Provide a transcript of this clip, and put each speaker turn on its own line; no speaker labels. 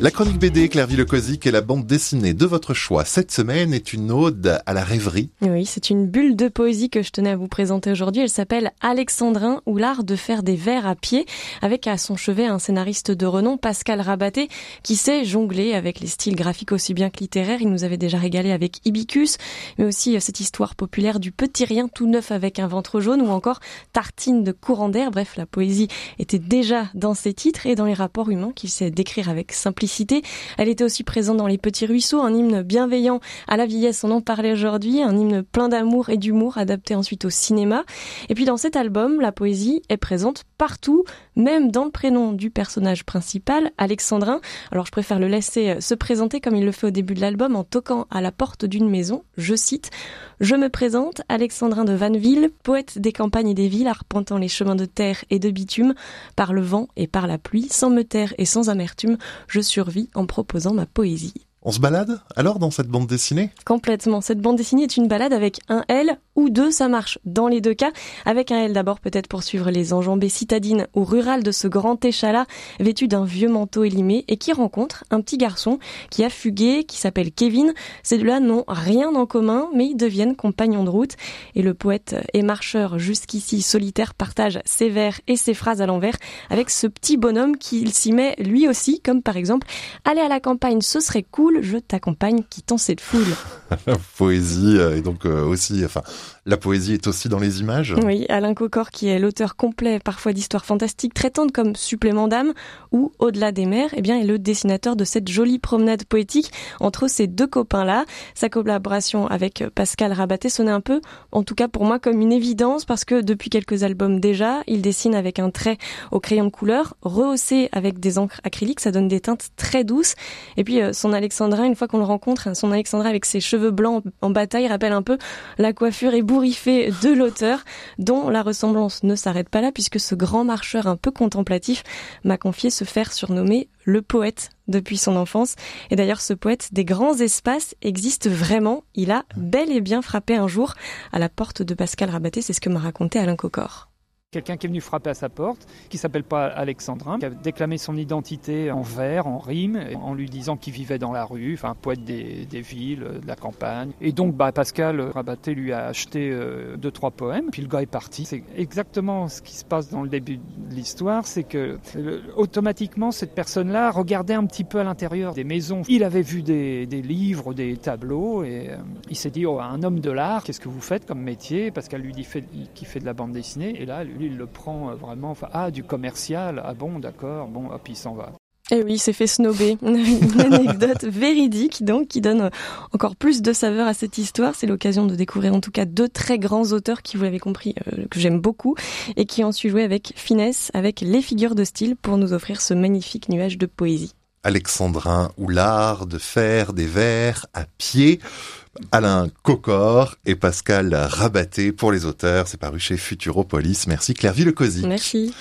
La chronique BD Clairville Cosic et la bande dessinée de votre choix cette semaine est une ode à la rêverie.
Oui, c'est une bulle de poésie que je tenais à vous présenter aujourd'hui. Elle s'appelle Alexandrin ou l'art de faire des vers à pied avec à son chevet un scénariste de renom, Pascal Rabaté, qui sait jongler avec les styles graphiques aussi bien que littéraires. Il nous avait déjà régalé avec Ibicus, mais aussi euh, cette histoire populaire du petit rien tout neuf avec un ventre jaune ou encore Tartine de courant d'air. Bref, la poésie était déjà dans ses titres et dans les rapports humains qu'il sait décrire avec simplicité elle était aussi présente dans Les Petits Ruisseaux, un hymne bienveillant à la vieillesse, on en parlait aujourd'hui, un hymne plein d'amour et d'humour adapté ensuite au cinéma. Et puis dans cet album, la poésie est présente partout, même dans le prénom du personnage principal, Alexandrin. Alors je préfère le laisser se présenter comme il le fait au début de l'album en toquant à la porte d'une maison. Je cite Je me présente, Alexandrin de Vanneville, poète des campagnes et des villes, arpentant les chemins de terre et de bitume, par le vent et par la pluie, sans me taire et sans amertume, je suis survie en proposant ma poésie.
On se balade alors dans cette bande dessinée?
Complètement. Cette bande dessinée est une balade avec un L ou deux, ça marche dans les deux cas. Avec un L d'abord peut-être pour suivre les enjambées citadines ou rurales de ce grand échalas vêtu d'un vieux manteau élimé et qui rencontre un petit garçon qui a fugué, qui s'appelle Kevin. Ces deux-là n'ont rien en commun mais ils deviennent compagnons de route et le poète et marcheur jusqu'ici solitaire partage ses vers et ses phrases à l'envers avec ce petit bonhomme qui s'y met lui aussi comme par exemple aller à la campagne ce serait cool je t'accompagne, quittant cette foule.
la poésie euh, et donc euh, aussi, enfin, la poésie est aussi dans les images.
Oui, Alain Cocor, qui est l'auteur complet parfois d'histoires fantastiques traitantes comme Supplément d'âme ou Au-delà des mers, eh bien, est le dessinateur de cette jolie promenade poétique entre ces deux copains-là. Sa collaboration avec Pascal Rabaté sonnait un peu, en tout cas pour moi, comme une évidence parce que depuis quelques albums déjà, il dessine avec un trait au crayon de couleur, rehaussé avec des encres acryliques, ça donne des teintes très douces. Et puis euh, son Alexandrin, une fois qu'on le rencontre, son Alexandrin avec ses cheveux blancs en bataille rappelle un peu la coiffure ébouriffée de l'auteur, dont la ressemblance ne s'arrête pas là puisque ce grand marcheur un peu contemplatif m'a confié se faire surnommer le poète depuis son enfance. Et d'ailleurs, ce poète des grands espaces existe vraiment. Il a bel et bien frappé un jour à la porte de Pascal Rabaté, c'est ce que m'a raconté Alain Cocor.
Quelqu'un qui est venu frapper à sa porte, qui s'appelle pas Alexandrin, qui a déclamé son identité en vers, en rime, en lui disant qu'il vivait dans la rue, enfin poète des, villes, de la campagne. Et donc bah, Pascal Rabaté lui a acheté euh, deux trois poèmes, puis le gars est parti. C'est exactement ce qui se passe dans le début de l'histoire, c'est que euh, automatiquement cette personne-là regardait un petit peu à l'intérieur des maisons. Il avait vu des, livres, des tableaux, et euh, il s'est dit oh un homme de l'art, qu'est-ce que vous faites comme métier? Pascal lui dit qu'il fait de la bande dessinée, et là il le prend euh, vraiment, enfin, ah, du commercial, ah bon, d'accord, bon, hop, il s'en va.
Et eh oui, il s'est fait snober. Une anecdote véridique, donc, qui donne encore plus de saveur à cette histoire. C'est l'occasion de découvrir en tout cas deux très grands auteurs qui, vous l'avez compris, euh, que j'aime beaucoup et qui ont su jouer avec finesse, avec les figures de style pour nous offrir ce magnifique nuage de poésie.
Alexandrin Houlard de faire des vers à pied. Alain Cocor et Pascal Rabaté pour les auteurs. C'est paru chez Futuropolis. Merci Claire Villecosi.
Merci.